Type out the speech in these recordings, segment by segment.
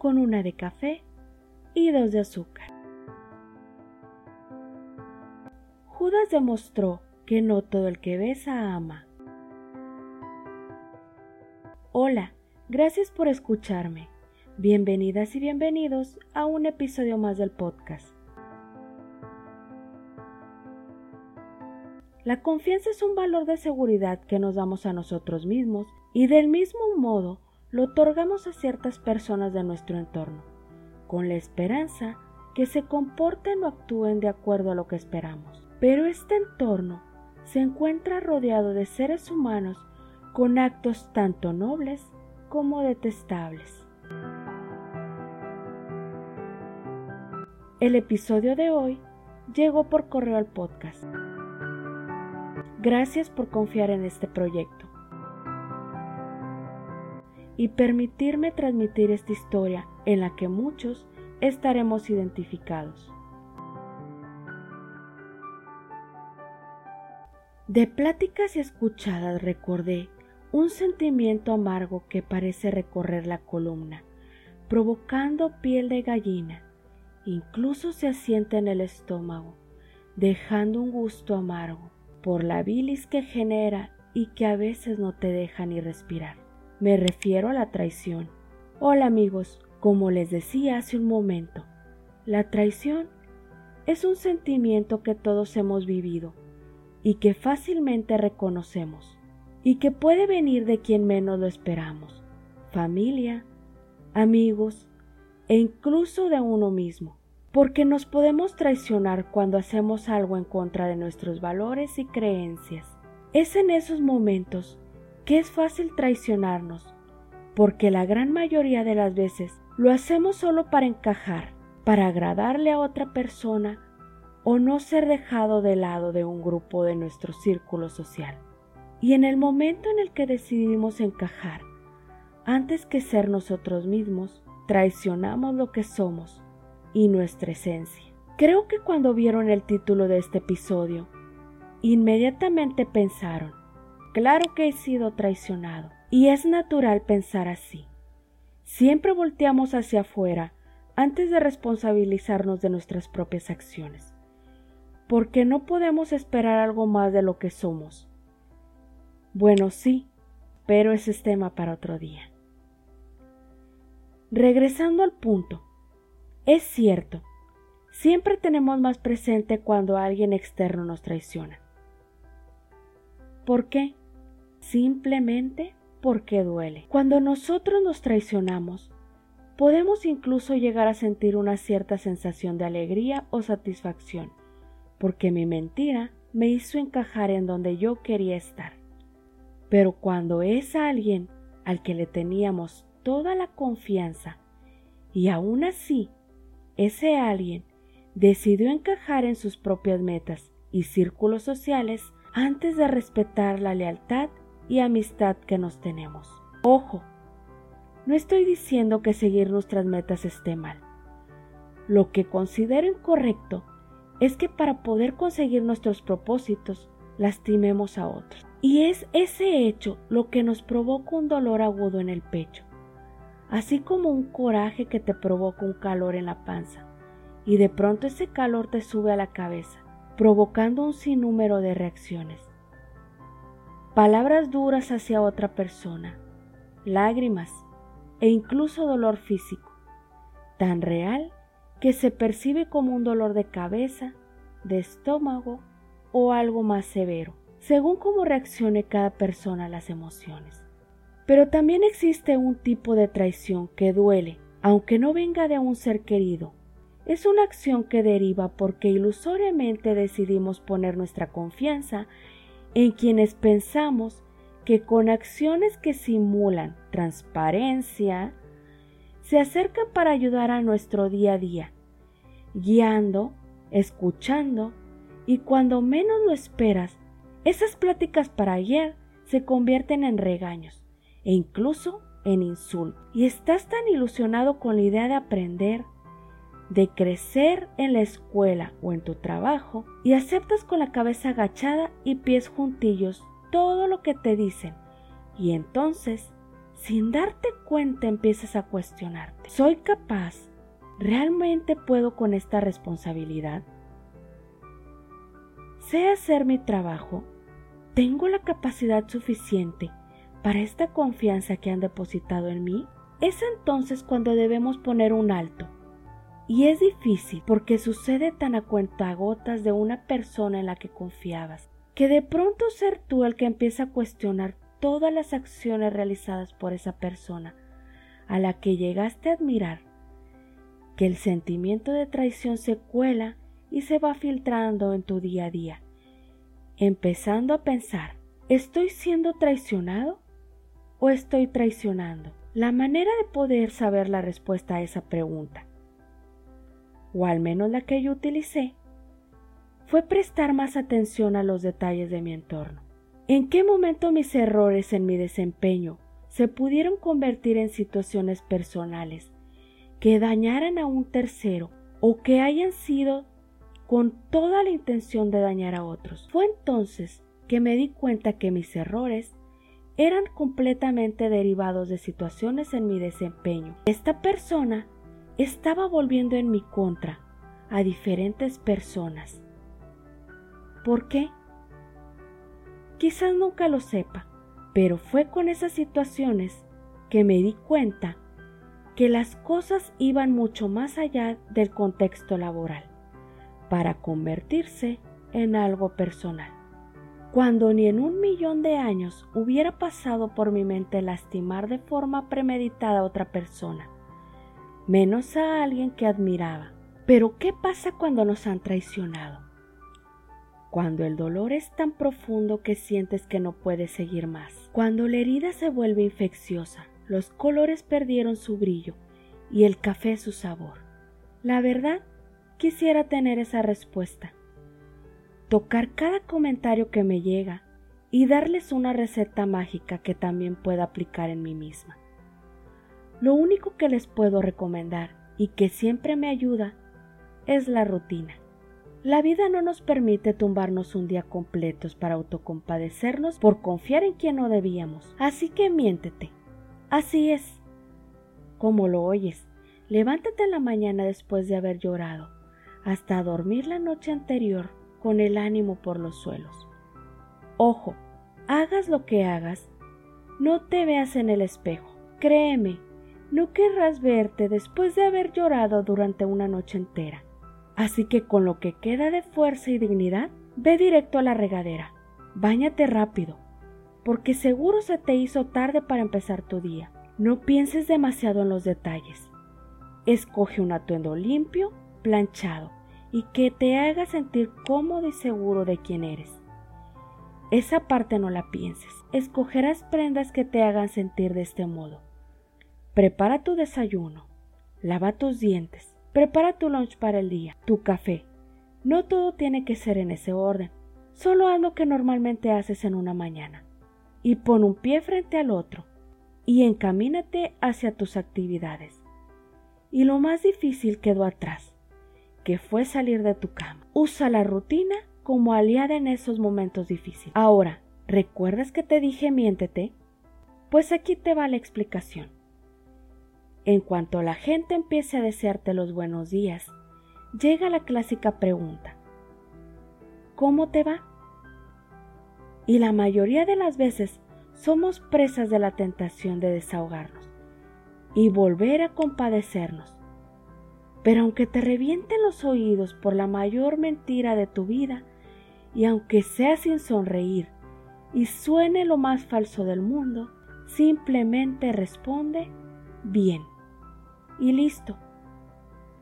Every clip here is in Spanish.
con una de café y dos de azúcar. Judas demostró que no todo el que besa ama. Hola, gracias por escucharme. Bienvenidas y bienvenidos a un episodio más del podcast. La confianza es un valor de seguridad que nos damos a nosotros mismos y del mismo modo lo otorgamos a ciertas personas de nuestro entorno, con la esperanza que se comporten o actúen de acuerdo a lo que esperamos. Pero este entorno se encuentra rodeado de seres humanos con actos tanto nobles como detestables. El episodio de hoy llegó por correo al podcast. Gracias por confiar en este proyecto y permitirme transmitir esta historia en la que muchos estaremos identificados. De pláticas y escuchadas recordé un sentimiento amargo que parece recorrer la columna, provocando piel de gallina, incluso se asienta en el estómago, dejando un gusto amargo por la bilis que genera y que a veces no te deja ni respirar. Me refiero a la traición. Hola amigos, como les decía hace un momento, la traición es un sentimiento que todos hemos vivido y que fácilmente reconocemos y que puede venir de quien menos lo esperamos, familia, amigos e incluso de uno mismo, porque nos podemos traicionar cuando hacemos algo en contra de nuestros valores y creencias. Es en esos momentos que es fácil traicionarnos, porque la gran mayoría de las veces lo hacemos solo para encajar, para agradarle a otra persona o no ser dejado de lado de un grupo de nuestro círculo social. Y en el momento en el que decidimos encajar, antes que ser nosotros mismos, traicionamos lo que somos y nuestra esencia. Creo que cuando vieron el título de este episodio, inmediatamente pensaron, Claro que he sido traicionado. Y es natural pensar así. Siempre volteamos hacia afuera antes de responsabilizarnos de nuestras propias acciones. Porque no podemos esperar algo más de lo que somos. Bueno, sí, pero ese es tema para otro día. Regresando al punto, es cierto, siempre tenemos más presente cuando alguien externo nos traiciona. ¿Por qué? Simplemente porque duele. Cuando nosotros nos traicionamos, podemos incluso llegar a sentir una cierta sensación de alegría o satisfacción, porque mi mentira me hizo encajar en donde yo quería estar. Pero cuando es alguien al que le teníamos toda la confianza y aún así ese alguien decidió encajar en sus propias metas y círculos sociales antes de respetar la lealtad y amistad que nos tenemos. Ojo, no estoy diciendo que seguir nuestras metas esté mal. Lo que considero incorrecto es que para poder conseguir nuestros propósitos lastimemos a otros. Y es ese hecho lo que nos provoca un dolor agudo en el pecho, así como un coraje que te provoca un calor en la panza, y de pronto ese calor te sube a la cabeza, provocando un sinnúmero de reacciones palabras duras hacia otra persona, lágrimas e incluso dolor físico, tan real que se percibe como un dolor de cabeza, de estómago o algo más severo, según cómo reaccione cada persona a las emociones. Pero también existe un tipo de traición que duele, aunque no venga de un ser querido. Es una acción que deriva porque ilusoriamente decidimos poner nuestra confianza en quienes pensamos que con acciones que simulan transparencia, se acercan para ayudar a nuestro día a día, guiando, escuchando, y cuando menos lo esperas, esas pláticas para ayer se convierten en regaños e incluso en insultos. Y estás tan ilusionado con la idea de aprender, de crecer en la escuela o en tu trabajo y aceptas con la cabeza agachada y pies juntillos todo lo que te dicen y entonces sin darte cuenta empiezas a cuestionarte. ¿Soy capaz? ¿Realmente puedo con esta responsabilidad? ¿Sé hacer mi trabajo? ¿Tengo la capacidad suficiente para esta confianza que han depositado en mí? Es entonces cuando debemos poner un alto. Y es difícil porque sucede tan a cuentagotas de una persona en la que confiabas, que de pronto ser tú el que empieza a cuestionar todas las acciones realizadas por esa persona a la que llegaste a admirar, que el sentimiento de traición se cuela y se va filtrando en tu día a día, empezando a pensar, ¿estoy siendo traicionado o estoy traicionando? La manera de poder saber la respuesta a esa pregunta, o al menos la que yo utilicé, fue prestar más atención a los detalles de mi entorno. ¿En qué momento mis errores en mi desempeño se pudieron convertir en situaciones personales que dañaran a un tercero o que hayan sido con toda la intención de dañar a otros? Fue entonces que me di cuenta que mis errores eran completamente derivados de situaciones en mi desempeño. Esta persona estaba volviendo en mi contra a diferentes personas. ¿Por qué? Quizás nunca lo sepa, pero fue con esas situaciones que me di cuenta que las cosas iban mucho más allá del contexto laboral, para convertirse en algo personal. Cuando ni en un millón de años hubiera pasado por mi mente lastimar de forma premeditada a otra persona, menos a alguien que admiraba. Pero ¿qué pasa cuando nos han traicionado? cuando el dolor es tan profundo que sientes que no puedes seguir más, cuando la herida se vuelve infecciosa, los colores perdieron su brillo y el café su sabor. La verdad, quisiera tener esa respuesta. Tocar cada comentario que me llega y darles una receta mágica que también pueda aplicar en mí misma. Lo único que les puedo recomendar y que siempre me ayuda es la rutina. La vida no nos permite tumbarnos un día completos para autocompadecernos por confiar en quien no debíamos. Así que miéntete. Así es. Como lo oyes, levántate en la mañana después de haber llorado, hasta dormir la noche anterior con el ánimo por los suelos. Ojo, hagas lo que hagas, no te veas en el espejo. Créeme, no querrás verte después de haber llorado durante una noche entera. Así que con lo que queda de fuerza y dignidad, ve directo a la regadera. Báñate rápido, porque seguro se te hizo tarde para empezar tu día. No pienses demasiado en los detalles. Escoge un atuendo limpio, planchado y que te haga sentir cómodo y seguro de quién eres. Esa parte no la pienses. Escogerás prendas que te hagan sentir de este modo. Prepara tu desayuno. Lava tus dientes Prepara tu lunch para el día, tu café. No todo tiene que ser en ese orden. Solo haz lo que normalmente haces en una mañana. Y pon un pie frente al otro. Y encamínate hacia tus actividades. Y lo más difícil quedó atrás, que fue salir de tu cama. Usa la rutina como aliada en esos momentos difíciles. Ahora, ¿recuerdas que te dije miéntete? Pues aquí te va la explicación. En cuanto la gente empiece a desearte los buenos días, llega la clásica pregunta, ¿cómo te va? Y la mayoría de las veces somos presas de la tentación de desahogarnos y volver a compadecernos. Pero aunque te revienten los oídos por la mayor mentira de tu vida, y aunque sea sin sonreír y suene lo más falso del mundo, simplemente responde bien y listo.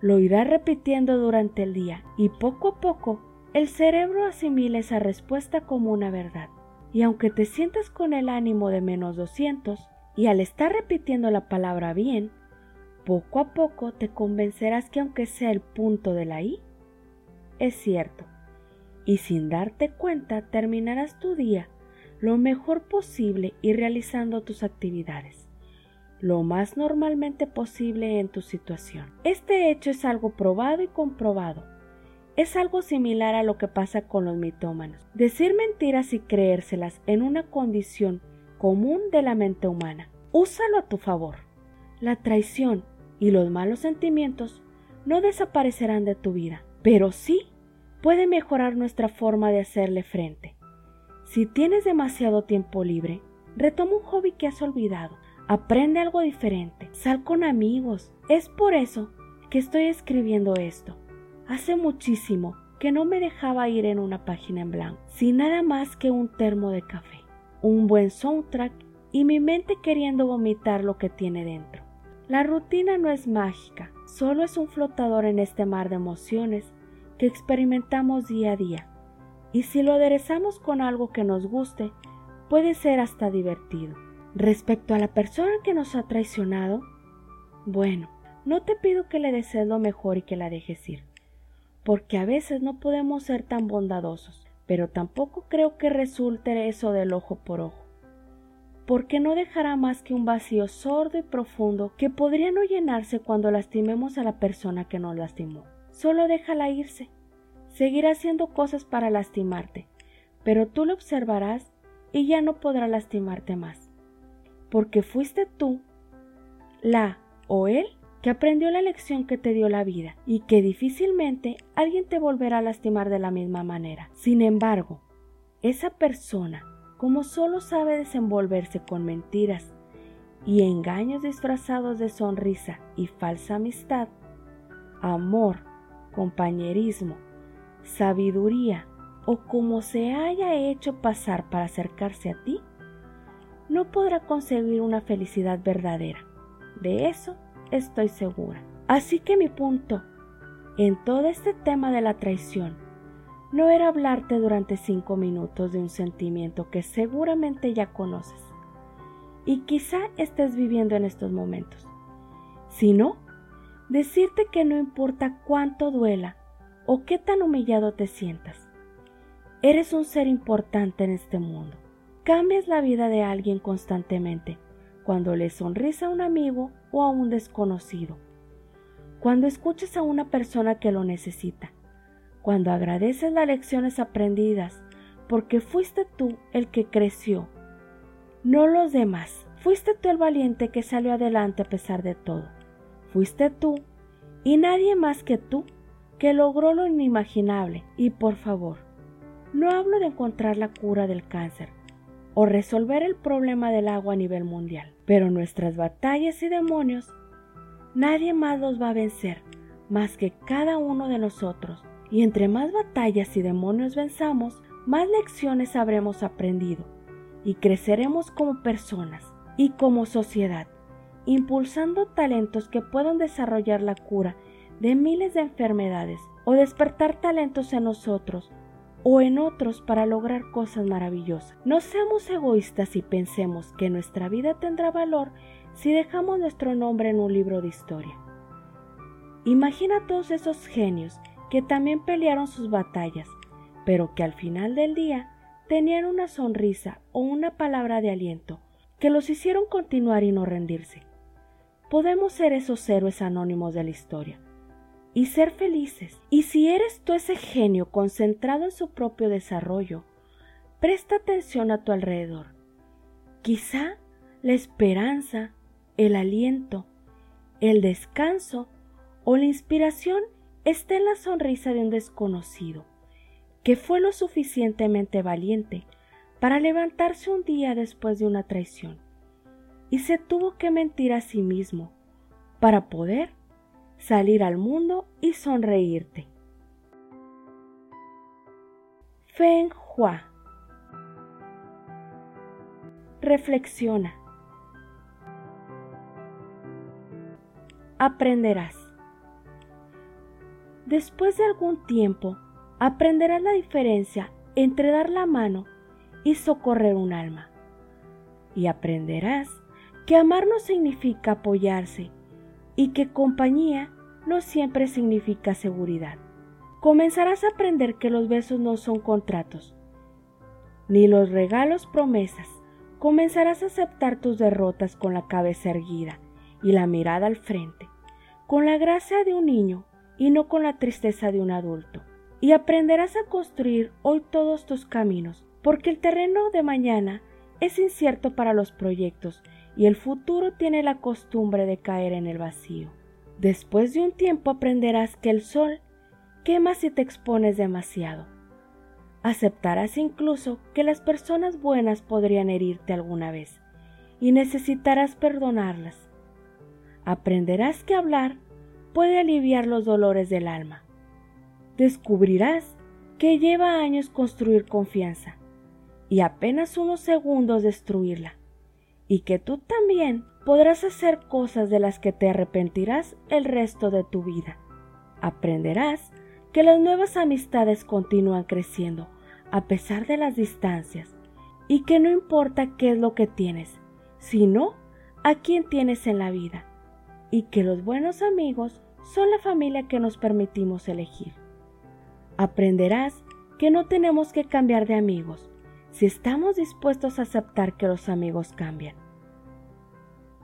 Lo irá repitiendo durante el día y poco a poco el cerebro asimila esa respuesta como una verdad. Y aunque te sientas con el ánimo de menos 200 y al estar repitiendo la palabra bien, poco a poco te convencerás que aunque sea el punto de la I, es cierto. Y sin darte cuenta terminarás tu día lo mejor posible y realizando tus actividades lo más normalmente posible en tu situación. Este hecho es algo probado y comprobado. Es algo similar a lo que pasa con los mitómanos. Decir mentiras y creérselas en una condición común de la mente humana. úsalo a tu favor. La traición y los malos sentimientos no desaparecerán de tu vida, pero sí puede mejorar nuestra forma de hacerle frente. Si tienes demasiado tiempo libre, retoma un hobby que has olvidado, aprende algo diferente, sal con amigos. Es por eso que estoy escribiendo esto. Hace muchísimo que no me dejaba ir en una página en blanco, sin nada más que un termo de café, un buen soundtrack y mi mente queriendo vomitar lo que tiene dentro. La rutina no es mágica, solo es un flotador en este mar de emociones que experimentamos día a día. Y si lo aderezamos con algo que nos guste, puede ser hasta divertido. Respecto a la persona que nos ha traicionado, bueno, no te pido que le desees lo mejor y que la dejes ir, porque a veces no podemos ser tan bondadosos, pero tampoco creo que resulte eso del ojo por ojo, porque no dejará más que un vacío sordo y profundo que podría no llenarse cuando lastimemos a la persona que nos lastimó. Solo déjala irse. Seguirá haciendo cosas para lastimarte, pero tú lo observarás y ya no podrá lastimarte más. Porque fuiste tú, la o él, que aprendió la lección que te dio la vida y que difícilmente alguien te volverá a lastimar de la misma manera. Sin embargo, esa persona, como solo sabe desenvolverse con mentiras y engaños disfrazados de sonrisa y falsa amistad, amor, compañerismo, sabiduría o como se haya hecho pasar para acercarse a ti, no podrá conseguir una felicidad verdadera. De eso estoy segura. Así que mi punto en todo este tema de la traición no era hablarte durante cinco minutos de un sentimiento que seguramente ya conoces y quizá estés viviendo en estos momentos, sino decirte que no importa cuánto duela o qué tan humillado te sientas. Eres un ser importante en este mundo. Cambias la vida de alguien constantemente cuando le sonríes a un amigo o a un desconocido, cuando escuchas a una persona que lo necesita, cuando agradeces las lecciones aprendidas porque fuiste tú el que creció, no los demás. Fuiste tú el valiente que salió adelante a pesar de todo. Fuiste tú y nadie más que tú que logró lo inimaginable. Y por favor, no hablo de encontrar la cura del cáncer o resolver el problema del agua a nivel mundial, pero nuestras batallas y demonios nadie más los va a vencer más que cada uno de nosotros. Y entre más batallas y demonios venzamos, más lecciones habremos aprendido y creceremos como personas y como sociedad impulsando talentos que puedan desarrollar la cura de miles de enfermedades o despertar talentos en nosotros o en otros para lograr cosas maravillosas. No seamos egoístas y pensemos que nuestra vida tendrá valor si dejamos nuestro nombre en un libro de historia. Imagina todos esos genios que también pelearon sus batallas, pero que al final del día tenían una sonrisa o una palabra de aliento que los hicieron continuar y no rendirse podemos ser esos héroes anónimos de la historia y ser felices. Y si eres tú ese genio concentrado en su propio desarrollo, presta atención a tu alrededor. Quizá la esperanza, el aliento, el descanso o la inspiración esté en la sonrisa de un desconocido, que fue lo suficientemente valiente para levantarse un día después de una traición y se tuvo que mentir a sí mismo para poder salir al mundo y sonreírte. Feng Hua Reflexiona. Aprenderás. Después de algún tiempo, aprenderás la diferencia entre dar la mano y socorrer un alma. Y aprenderás que amar no significa apoyarse y que compañía no siempre significa seguridad. Comenzarás a aprender que los besos no son contratos, ni los regalos promesas. Comenzarás a aceptar tus derrotas con la cabeza erguida y la mirada al frente, con la gracia de un niño y no con la tristeza de un adulto. Y aprenderás a construir hoy todos tus caminos, porque el terreno de mañana es incierto para los proyectos y el futuro tiene la costumbre de caer en el vacío. Después de un tiempo aprenderás que el sol quema si te expones demasiado. Aceptarás incluso que las personas buenas podrían herirte alguna vez y necesitarás perdonarlas. Aprenderás que hablar puede aliviar los dolores del alma. Descubrirás que lleva años construir confianza y apenas unos segundos destruirla, y que tú también podrás hacer cosas de las que te arrepentirás el resto de tu vida. Aprenderás que las nuevas amistades continúan creciendo a pesar de las distancias y que no importa qué es lo que tienes, sino a quién tienes en la vida y que los buenos amigos son la familia que nos permitimos elegir. Aprenderás que no tenemos que cambiar de amigos si estamos dispuestos a aceptar que los amigos cambian.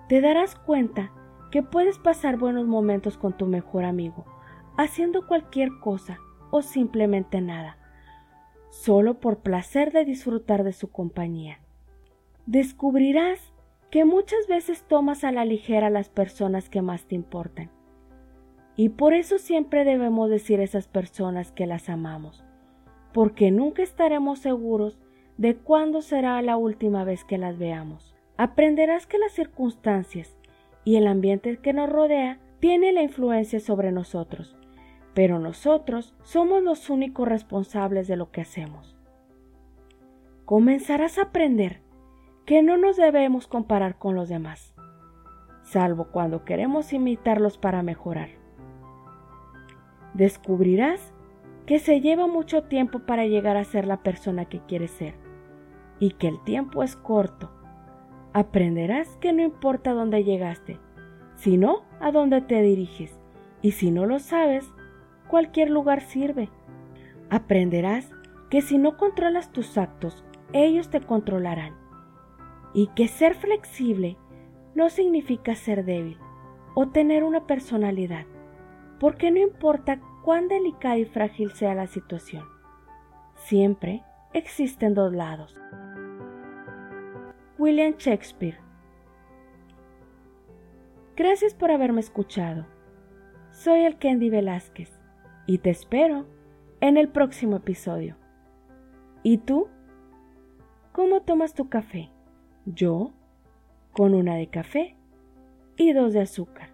Te darás cuenta que puedes pasar buenos momentos con tu mejor amigo, haciendo cualquier cosa o simplemente nada, solo por placer de disfrutar de su compañía. Descubrirás que muchas veces tomas a la ligera las personas que más te importan. Y por eso siempre debemos decir a esas personas que las amamos, porque nunca estaremos seguros de cuándo será la última vez que las veamos. Aprenderás que las circunstancias y el ambiente que nos rodea tiene la influencia sobre nosotros, pero nosotros somos los únicos responsables de lo que hacemos. Comenzarás a aprender que no nos debemos comparar con los demás, salvo cuando queremos imitarlos para mejorar. Descubrirás que se lleva mucho tiempo para llegar a ser la persona que quieres ser y que el tiempo es corto. Aprenderás que no importa dónde llegaste, sino a dónde te diriges, y si no lo sabes, cualquier lugar sirve. Aprenderás que si no controlas tus actos, ellos te controlarán, y que ser flexible no significa ser débil o tener una personalidad, porque no importa cuán delicada y frágil sea la situación. Siempre existen dos lados. William Shakespeare Gracias por haberme escuchado. Soy el Candy Velázquez y te espero en el próximo episodio. ¿Y tú? ¿Cómo tomas tu café? Yo, con una de café y dos de azúcar.